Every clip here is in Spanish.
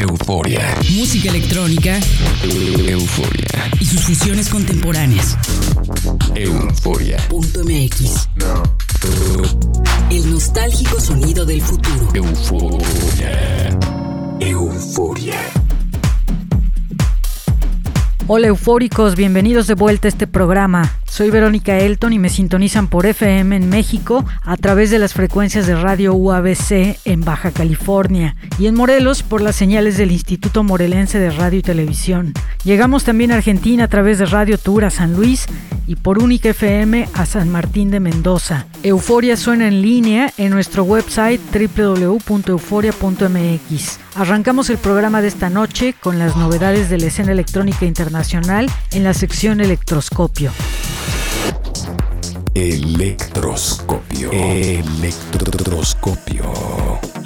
euforia. Música electrónica. Euforia. Y sus fusiones contemporáneas. Euforia. MX. El nostálgico sonido del futuro. Euforia. Euforia. Hola eufóricos, bienvenidos de vuelta a este programa. Soy Verónica Elton y me sintonizan por FM en México a través de las frecuencias de radio UABC en Baja California y en Morelos por las señales del Instituto Morelense de Radio y Televisión. Llegamos también a Argentina a través de Radio Tour a San Luis y por Única FM a San Martín de Mendoza. Euforia suena en línea en nuestro website www.euforia.mx. Arrancamos el programa de esta noche con las novedades de la escena electrónica internacional en la sección Electroscopio. Electroscopio. Electroscopio.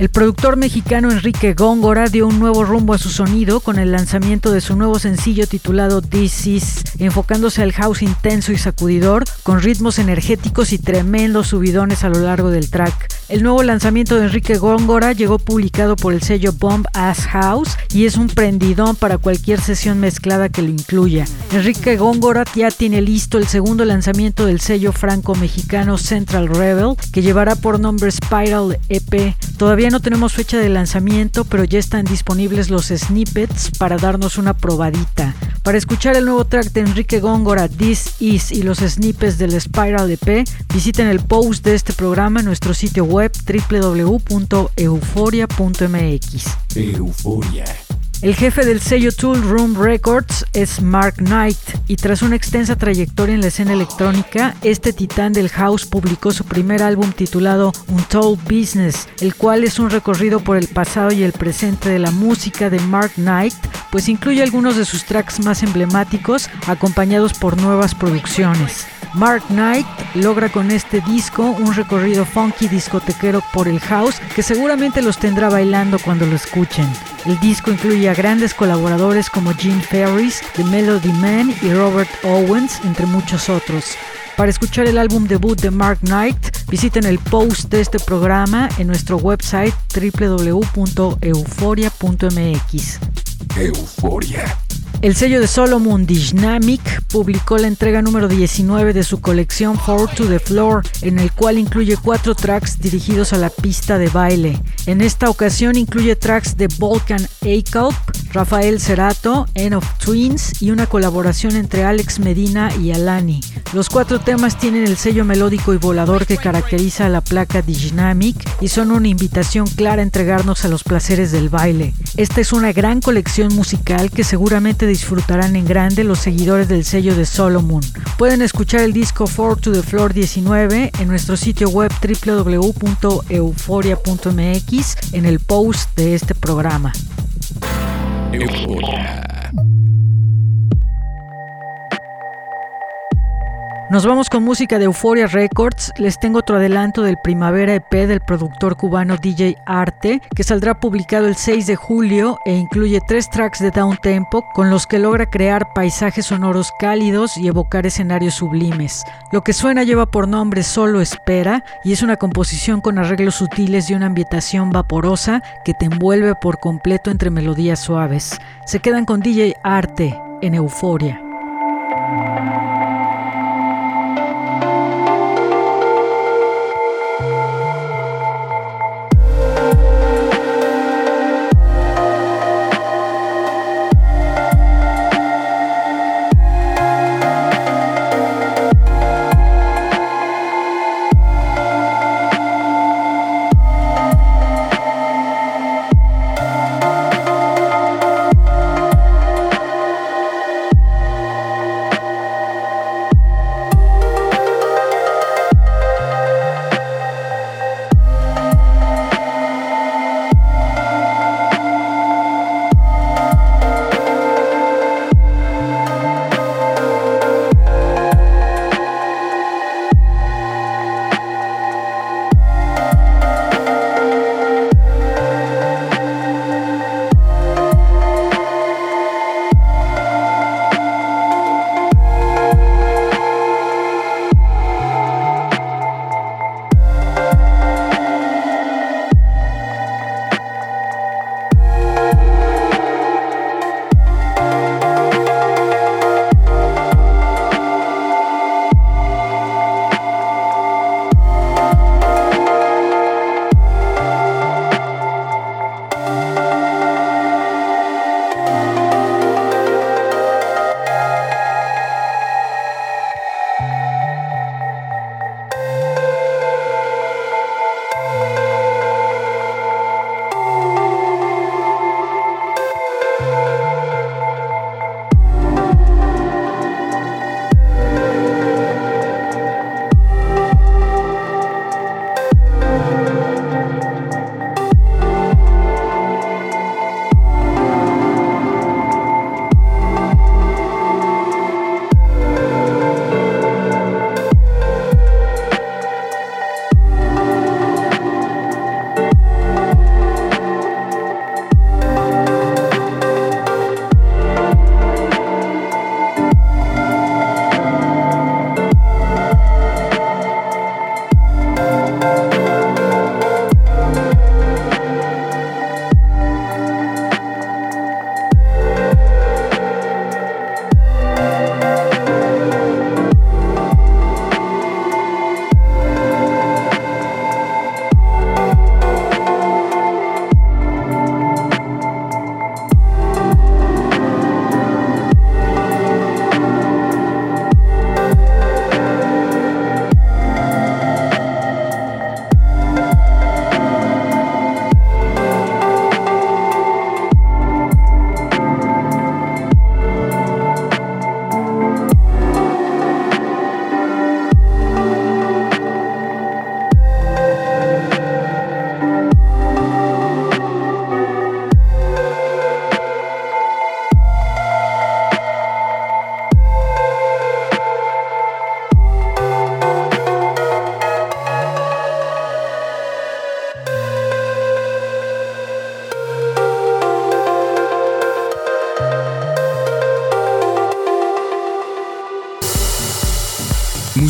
El productor mexicano Enrique Góngora dio un nuevo rumbo a su sonido con el lanzamiento de su nuevo sencillo titulado This Is, enfocándose al house intenso y sacudidor, con ritmos energéticos y tremendos subidones a lo largo del track. El nuevo lanzamiento de Enrique Góngora llegó publicado por el sello Bomb Ass House y es un prendidón para cualquier sesión mezclada que lo incluya. Enrique Góngora ya tiene listo el segundo lanzamiento del sello franco-mexicano Central Rebel, que llevará por nombre Spiral EP. Todavía no tenemos fecha de lanzamiento, pero ya están disponibles los snippets para darnos una probadita. Para escuchar el nuevo track de Enrique Góngora, This Is y los snippets del Spiral EP, visiten el post de este programa en nuestro sitio web www.euforia.mx. Euforia. El jefe del sello Tool Room Records es Mark Knight y tras una extensa trayectoria en la escena electrónica, este titán del house publicó su primer álbum titulado Untold Business, el cual es un recorrido por el pasado y el presente de la música de Mark Knight, pues incluye algunos de sus tracks más emblemáticos acompañados por nuevas producciones. Mark Knight logra con este disco un recorrido funky discotequero por el house que seguramente los tendrá bailando cuando lo escuchen. El disco incluye a grandes colaboradores como Gene Ferris, The Melody Man y Robert Owens, entre muchos otros. Para escuchar el álbum debut de Mark Knight, visiten el post de este programa en nuestro website www.euforia.mx. Euforia. El sello de Solomon Dynamic publicó la entrega número 19 de su colección Four to the Floor, en el cual incluye cuatro tracks dirigidos a la pista de baile. En esta ocasión incluye tracks de Volcan Akelp, Rafael Cerato, End of Twins y una colaboración entre Alex Medina y Alani. Los cuatro temas tienen el sello melódico y volador que caracteriza a la placa Dynamic y son una invitación clara a entregarnos a los placeres del baile. Esta es una gran colección musical que seguramente disfrutarán en grande los seguidores del sello de Solomon. Pueden escuchar el disco 4 to the Floor 19 en nuestro sitio web www.euforia.mx en el post de este programa. Euforia. Nos vamos con música de Euphoria Records. Les tengo otro adelanto del Primavera EP del productor cubano DJ Arte, que saldrá publicado el 6 de julio e incluye tres tracks de down tempo con los que logra crear paisajes sonoros cálidos y evocar escenarios sublimes. Lo que suena lleva por nombre Solo Espera y es una composición con arreglos sutiles y una ambientación vaporosa que te envuelve por completo entre melodías suaves. Se quedan con DJ Arte en Euforia.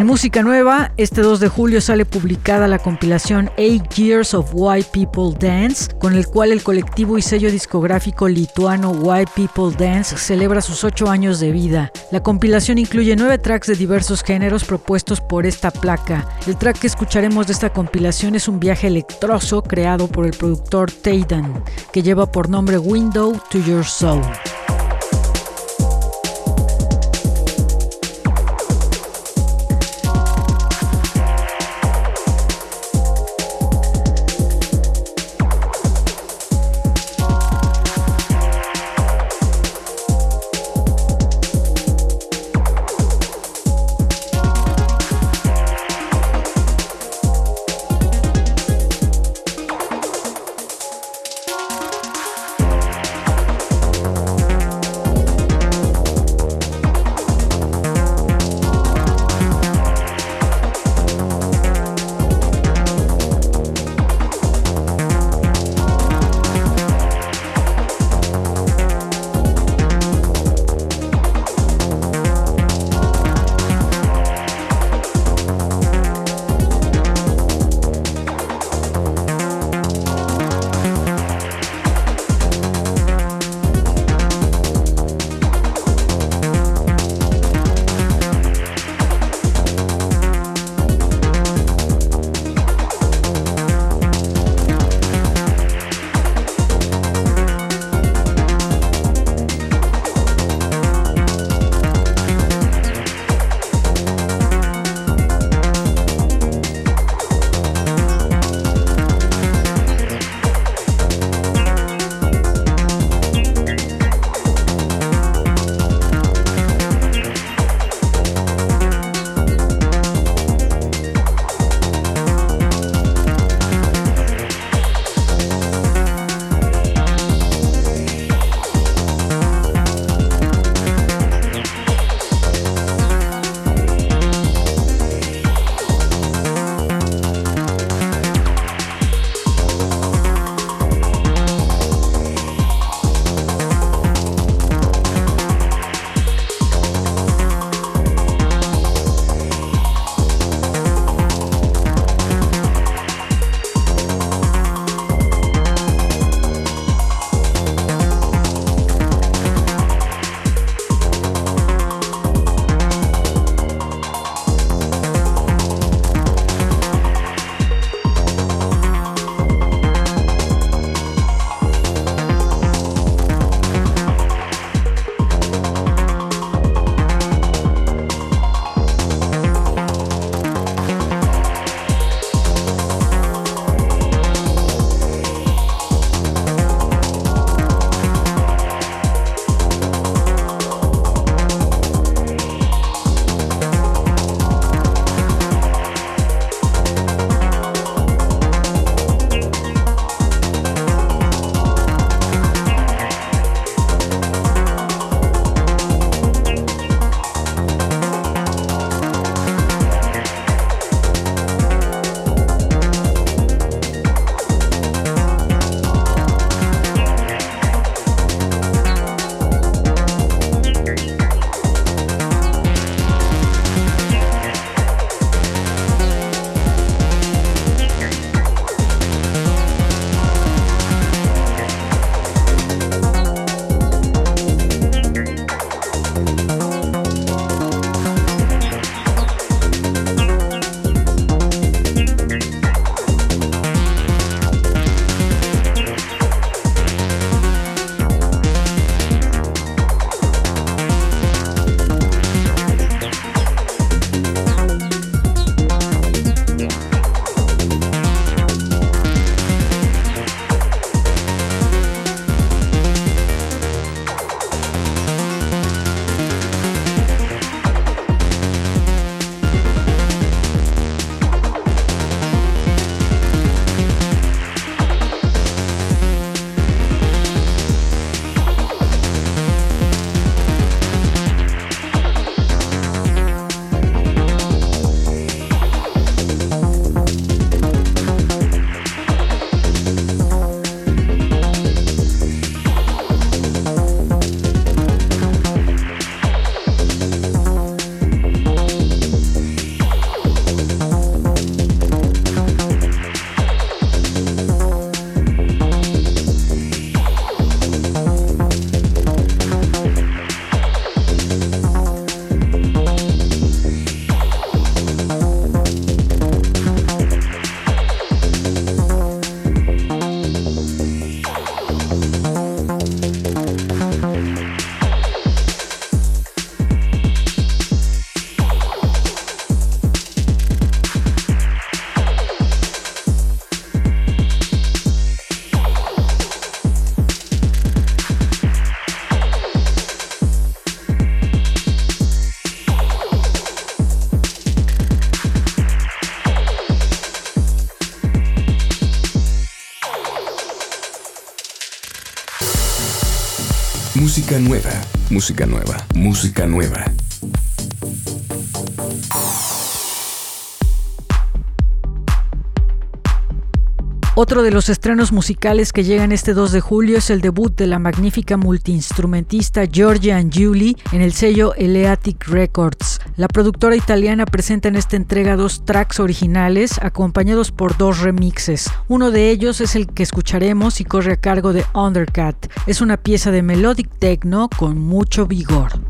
En música nueva, este 2 de julio sale publicada la compilación Eight Years of White People Dance, con el cual el colectivo y sello discográfico lituano White People Dance celebra sus 8 años de vida. La compilación incluye 9 tracks de diversos géneros propuestos por esta placa. El track que escucharemos de esta compilación es un viaje electroso creado por el productor Taydan, que lleva por nombre Window to Your Soul. Música nueva, música nueva, música nueva. Otro de los estrenos musicales que llegan este 2 de julio es el debut de la magnífica multiinstrumentista Georgia Angiuli en el sello Eleatic Records. La productora italiana presenta en esta entrega dos tracks originales acompañados por dos remixes. Uno de ellos es el que escucharemos y corre a cargo de Undercat. Es una pieza de melodic techno con mucho vigor.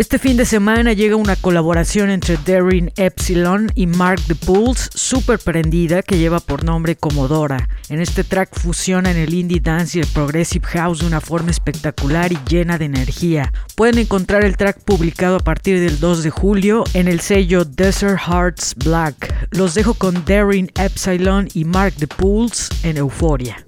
Este fin de semana llega una colaboración entre Darin Epsilon y Mark the Pools, súper prendida, que lleva por nombre Comodora. En este track fusionan el indie dance y el progressive house de una forma espectacular y llena de energía. Pueden encontrar el track publicado a partir del 2 de julio en el sello Desert Hearts Black. Los dejo con Darin Epsilon y Mark the Pools en. Euforia.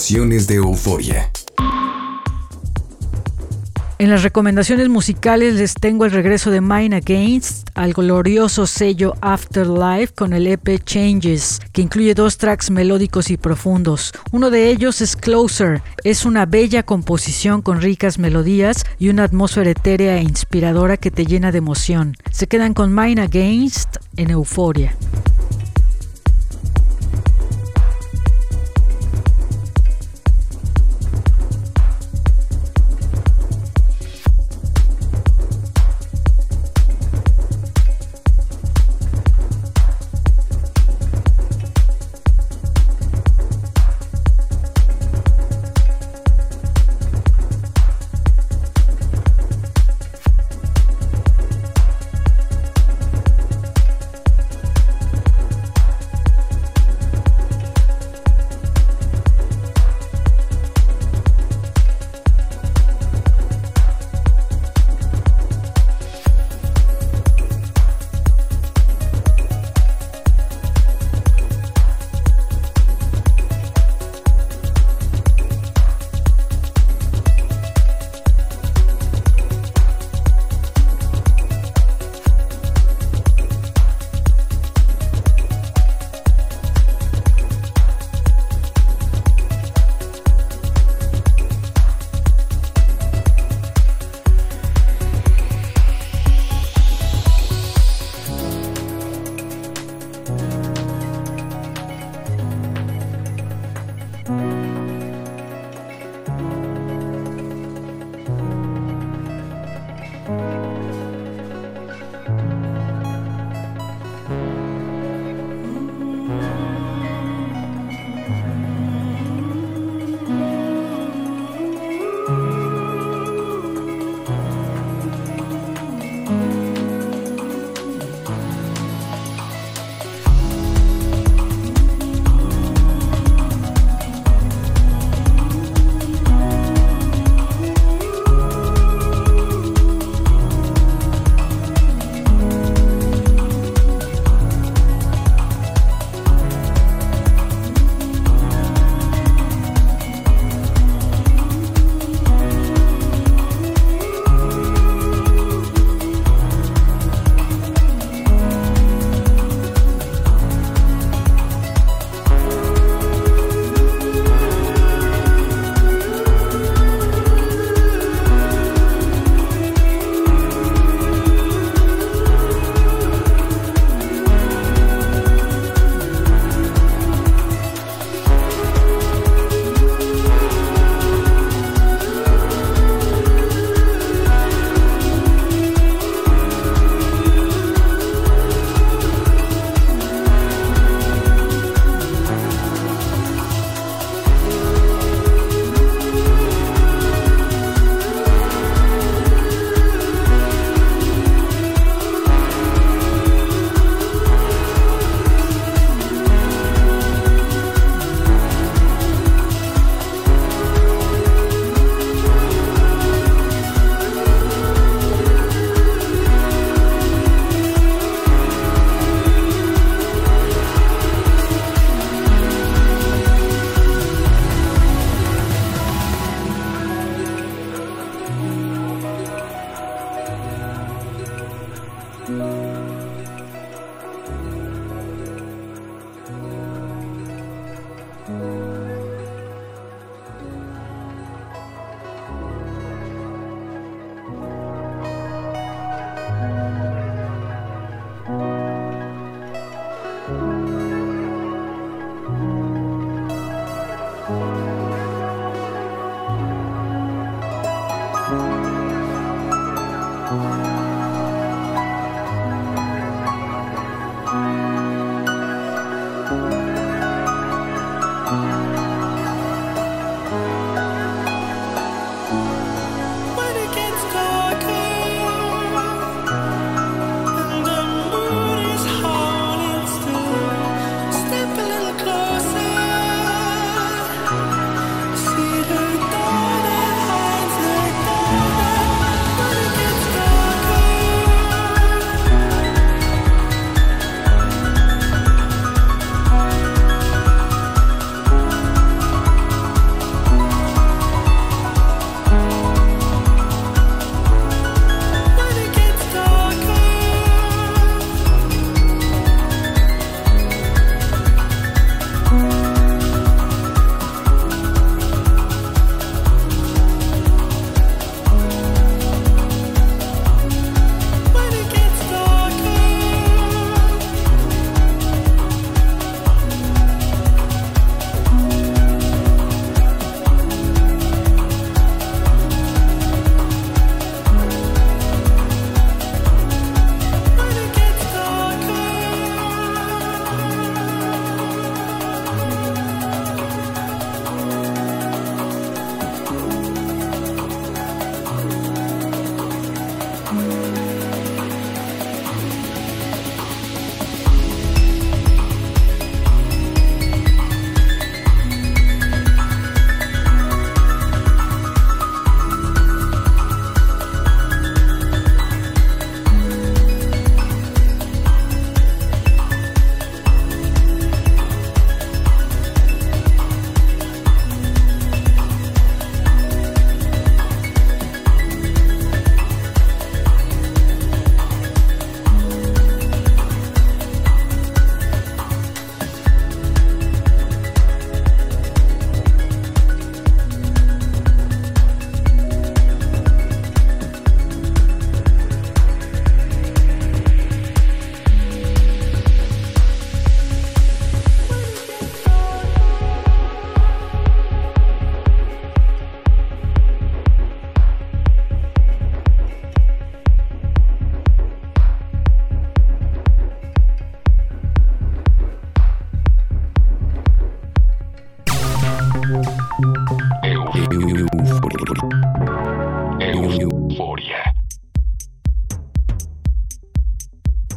De Euforia. En las recomendaciones musicales les tengo el regreso de Mine Against al glorioso sello Afterlife con el EP Changes, que incluye dos tracks melódicos y profundos. Uno de ellos es Closer, es una bella composición con ricas melodías y una atmósfera etérea e inspiradora que te llena de emoción. Se quedan con Mine Against en Euforia.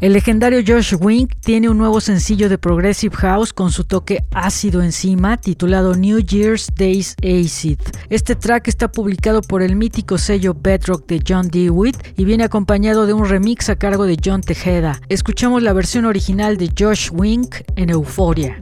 El legendario Josh Wink tiene un nuevo sencillo de Progressive House con su toque ácido encima, titulado New Year's Days Acid. Este track está publicado por el mítico sello Bedrock de John DeWitt y viene acompañado de un remix a cargo de John Tejeda. Escuchamos la versión original de Josh Wink en. Euforia.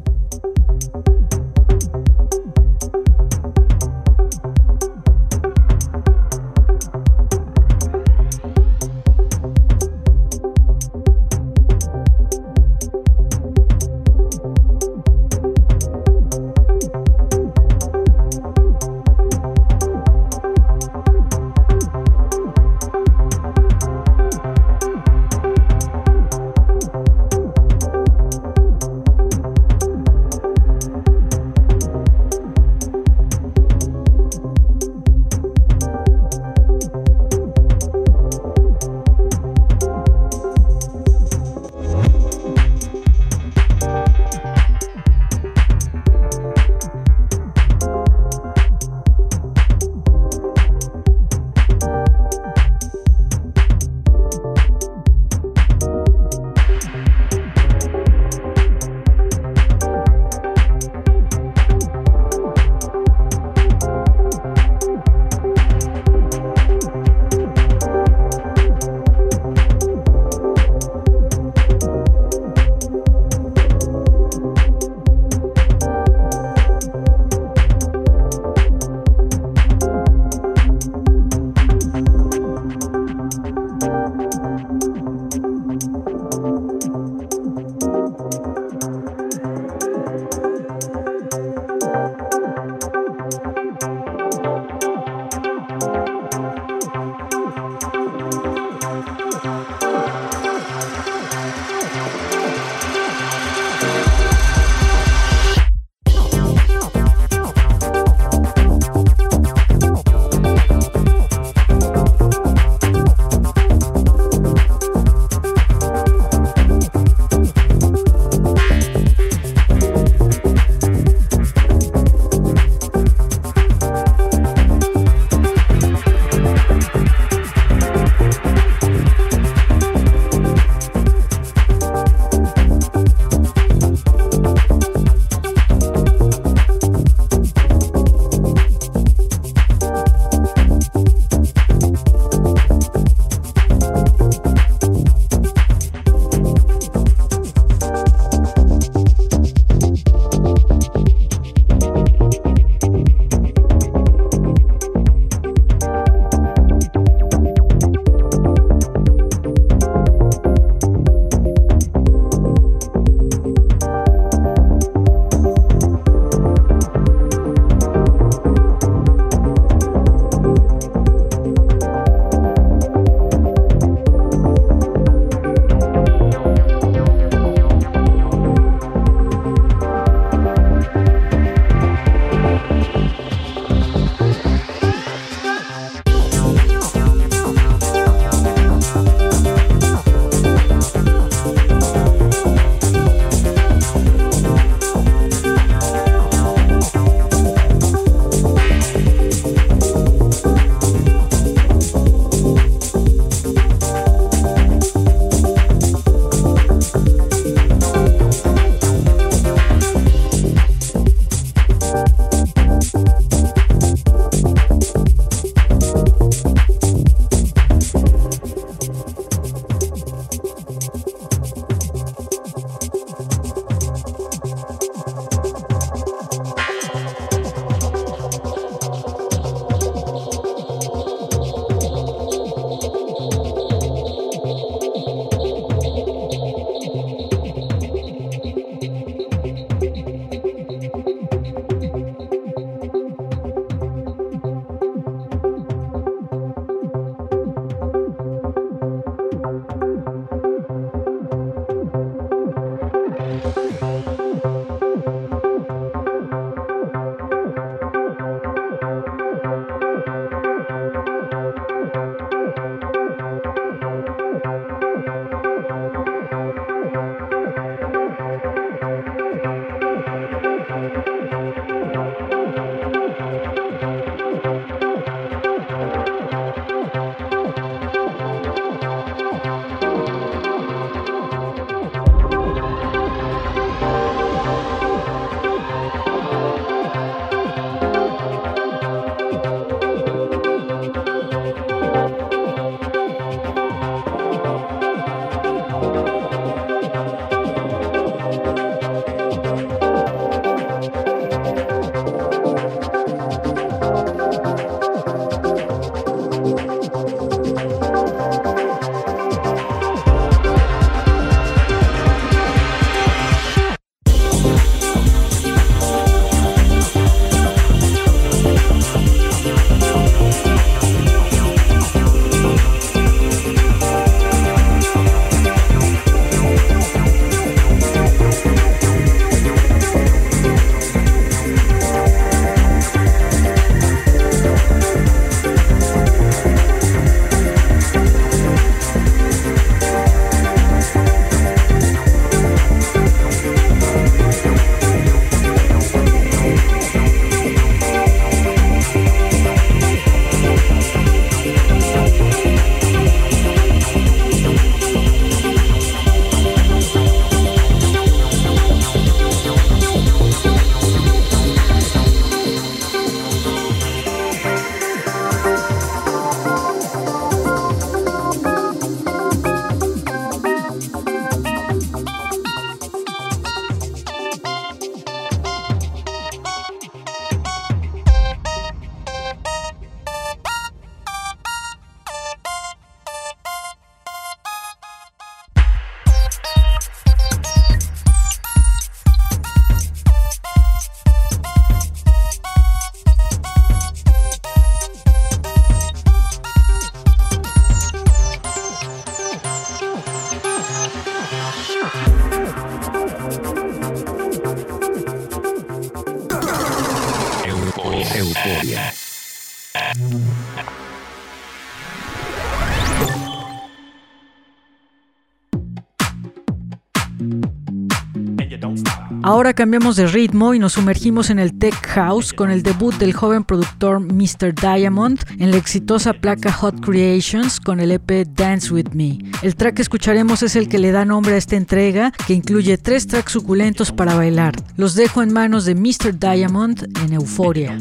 Cambiamos de ritmo y nos sumergimos en el tech house con el debut del joven productor Mr. Diamond en la exitosa placa Hot Creations con el EP Dance With Me. El track que escucharemos es el que le da nombre a esta entrega, que incluye tres tracks suculentos para bailar. Los dejo en manos de Mr. Diamond en Euforia.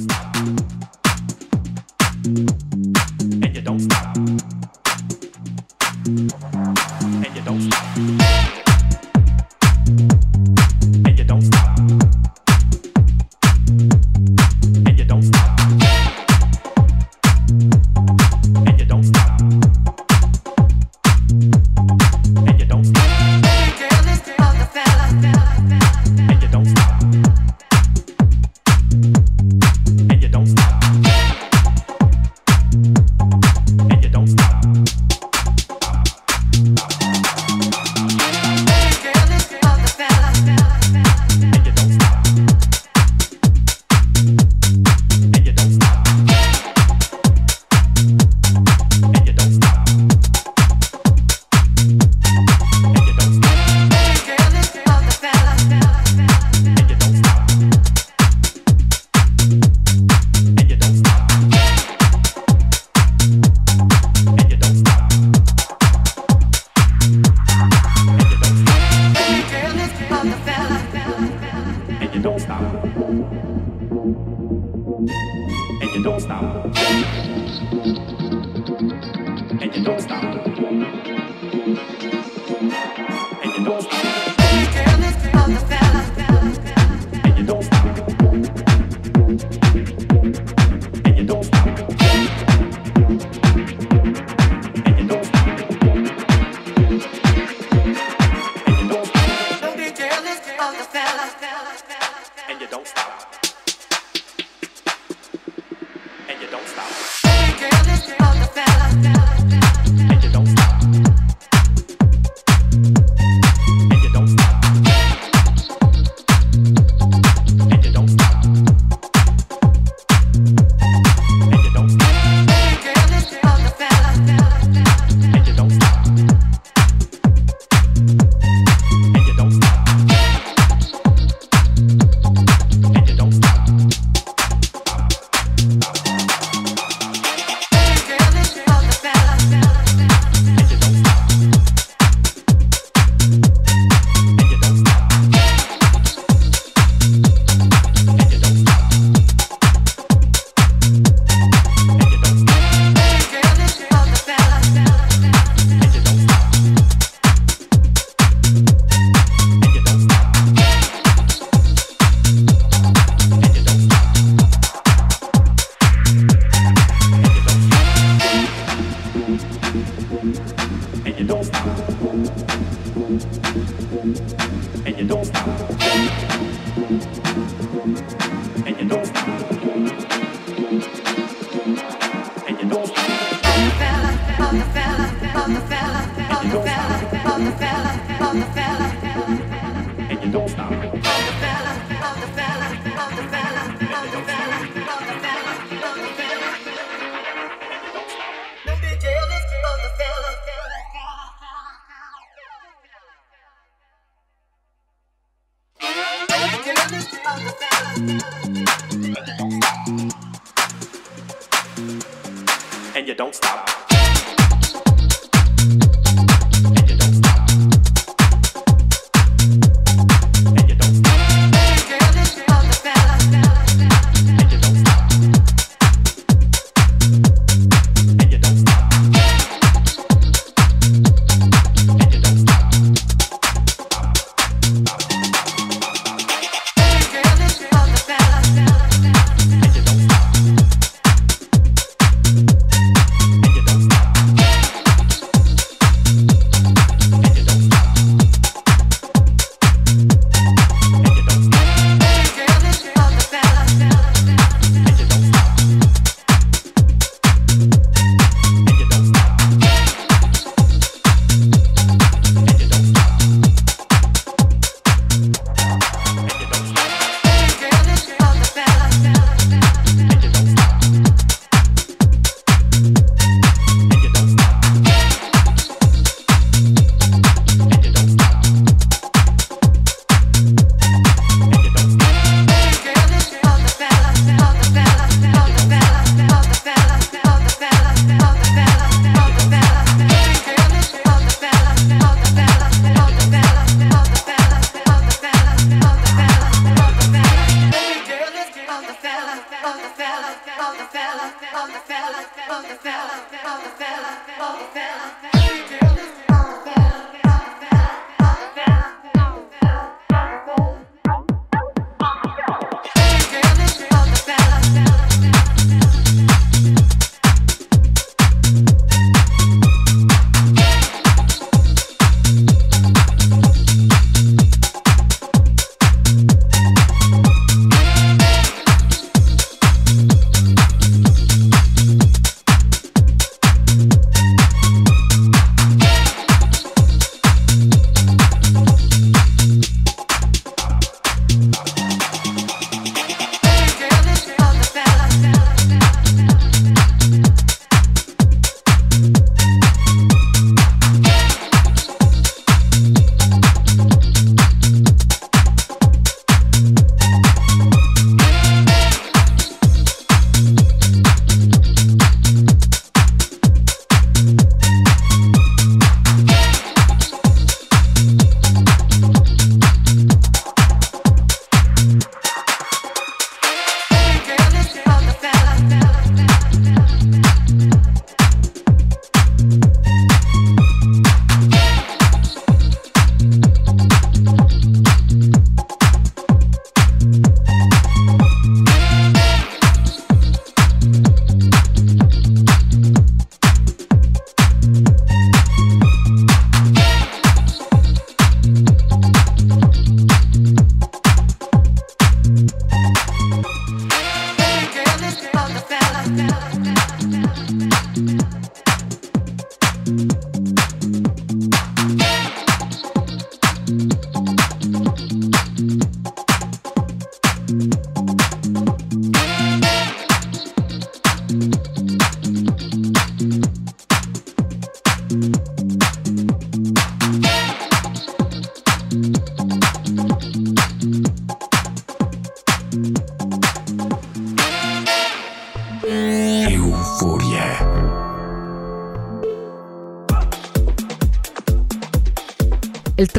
And you don't stop. Mm-hmm.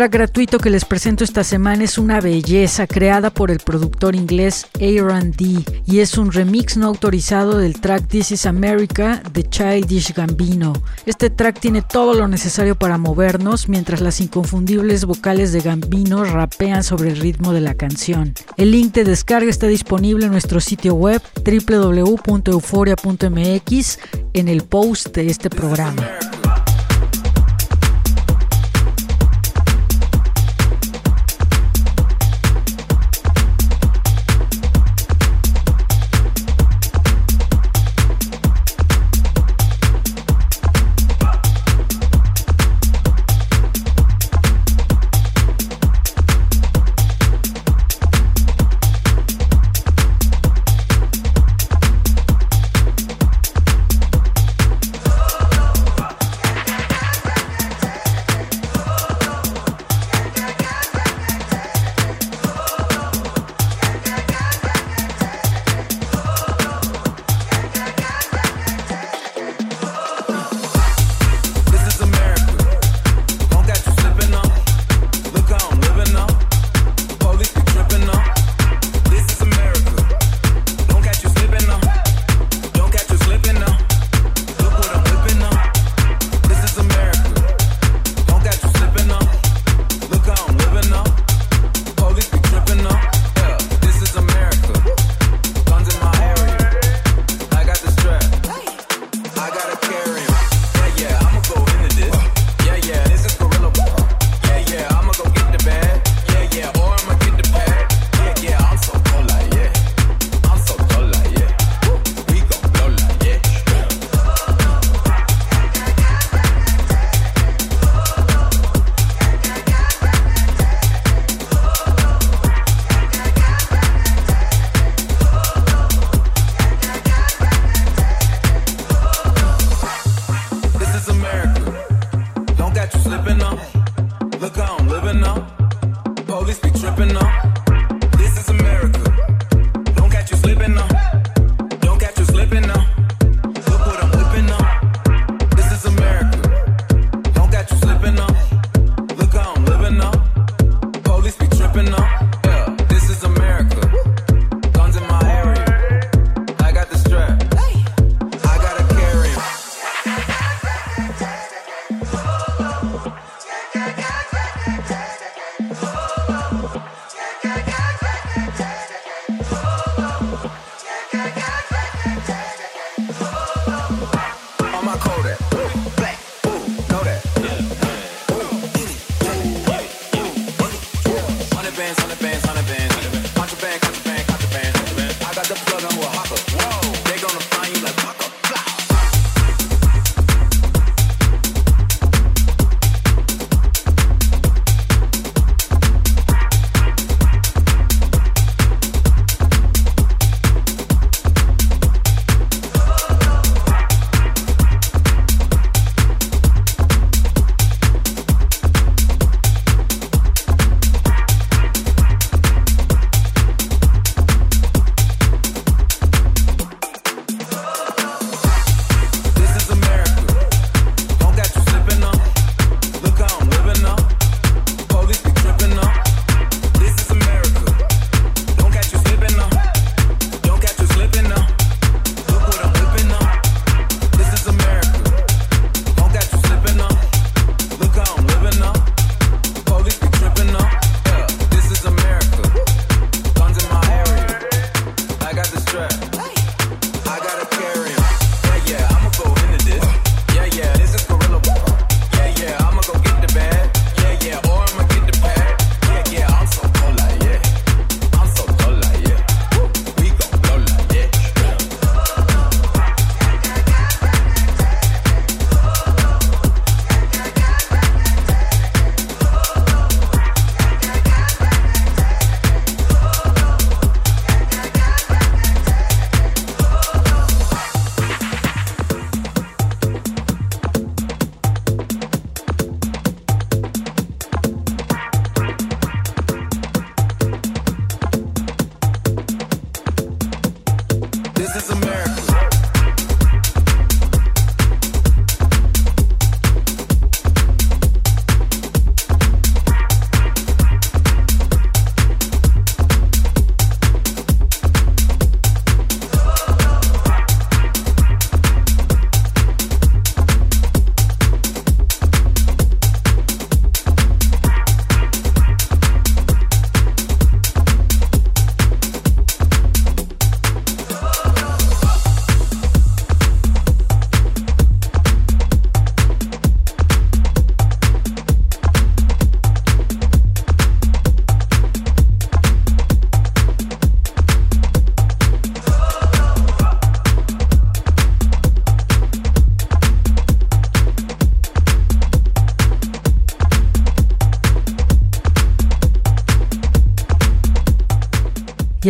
Track gratuito que les presento esta semana es una belleza creada por el productor inglés Aaron D y es un remix no autorizado del track This is America de Childish Gambino. Este track tiene todo lo necesario para movernos mientras las inconfundibles vocales de Gambino rapean sobre el ritmo de la canción. El link de descarga está disponible en nuestro sitio web www.euforia.mx en el post de este programa.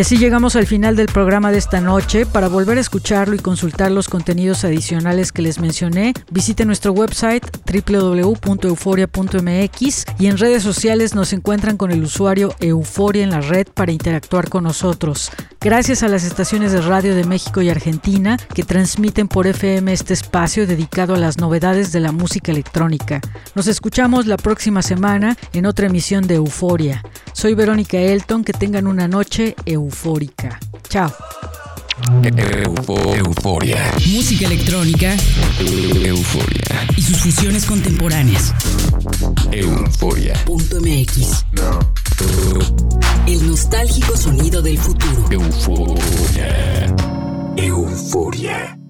Y así llegamos al final del programa de esta noche. Para volver a escucharlo y consultar los contenidos adicionales que les mencioné, visite nuestro website www.euforia.mx y en redes sociales nos encuentran con el usuario Euforia en la red para interactuar con nosotros. Gracias a las estaciones de radio de México y Argentina que transmiten por FM este espacio dedicado a las novedades de la música electrónica. Nos escuchamos la próxima semana en otra emisión de Euforia. Soy Verónica Elton, que tengan una noche eufórica. Chao. euforia. Música electrónica. Euforia. Y sus fusiones contemporáneas. Euforia. MX. El nostálgico sonido del futuro. Euforia. Euforia.